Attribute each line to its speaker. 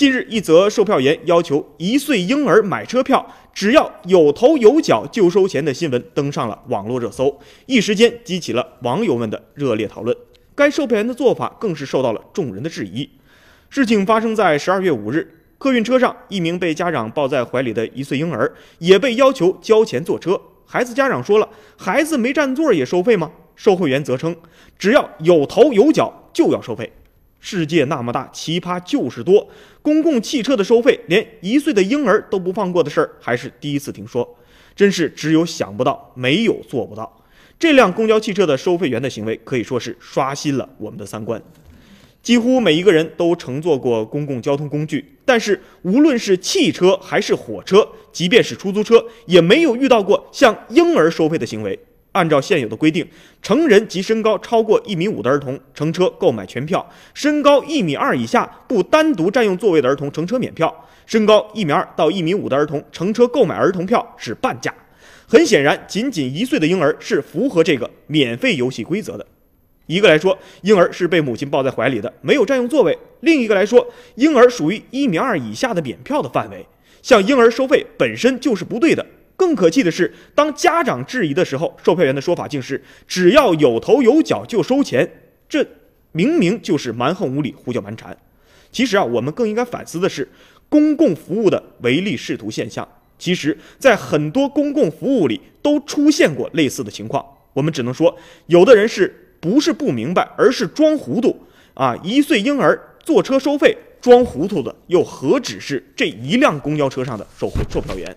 Speaker 1: 近日，一则售票员要求一岁婴儿买车票只要有头有脚就收钱的新闻登上了网络热搜，一时间激起了网友们的热烈讨论。该售票员的做法更是受到了众人的质疑。事情发生在十二月五日，客运车上，一名被家长抱在怀里的一岁婴儿也被要求交钱坐车。孩子家长说了：“孩子没占座也收费吗？”售货员则称：“只要有头有脚就要收费。”世界那么大，奇葩就是多。公共汽车的收费，连一岁的婴儿都不放过的事儿，还是第一次听说。真是只有想不到，没有做不到。这辆公交汽车的收费员的行为，可以说是刷新了我们的三观。几乎每一个人都乘坐过公共交通工具，但是无论是汽车还是火车，即便是出租车，也没有遇到过像婴儿收费的行为。按照现有的规定，成人及身高超过一米五的儿童乘车购买全票；身高一米二以下不单独占用座位的儿童乘车免票；身高一米二到一米五的儿童乘车购买儿童票是半价。很显然，仅仅一岁的婴儿是符合这个免费游戏规则的。一个来说，婴儿是被母亲抱在怀里的，没有占用座位；另一个来说，婴儿属于一米二以下的免票的范围，向婴儿收费本身就是不对的。更可气的是，当家长质疑的时候，售票员的说法竟是只要有头有脚就收钱，这明明就是蛮横无理、胡搅蛮缠。其实啊，我们更应该反思的是公共服务的唯利是图现象。其实，在很多公共服务里都出现过类似的情况。我们只能说，有的人是不是不明白，而是装糊涂啊！一岁婴儿坐车收费，装糊涂的又何止是这一辆公交车上的售售票员？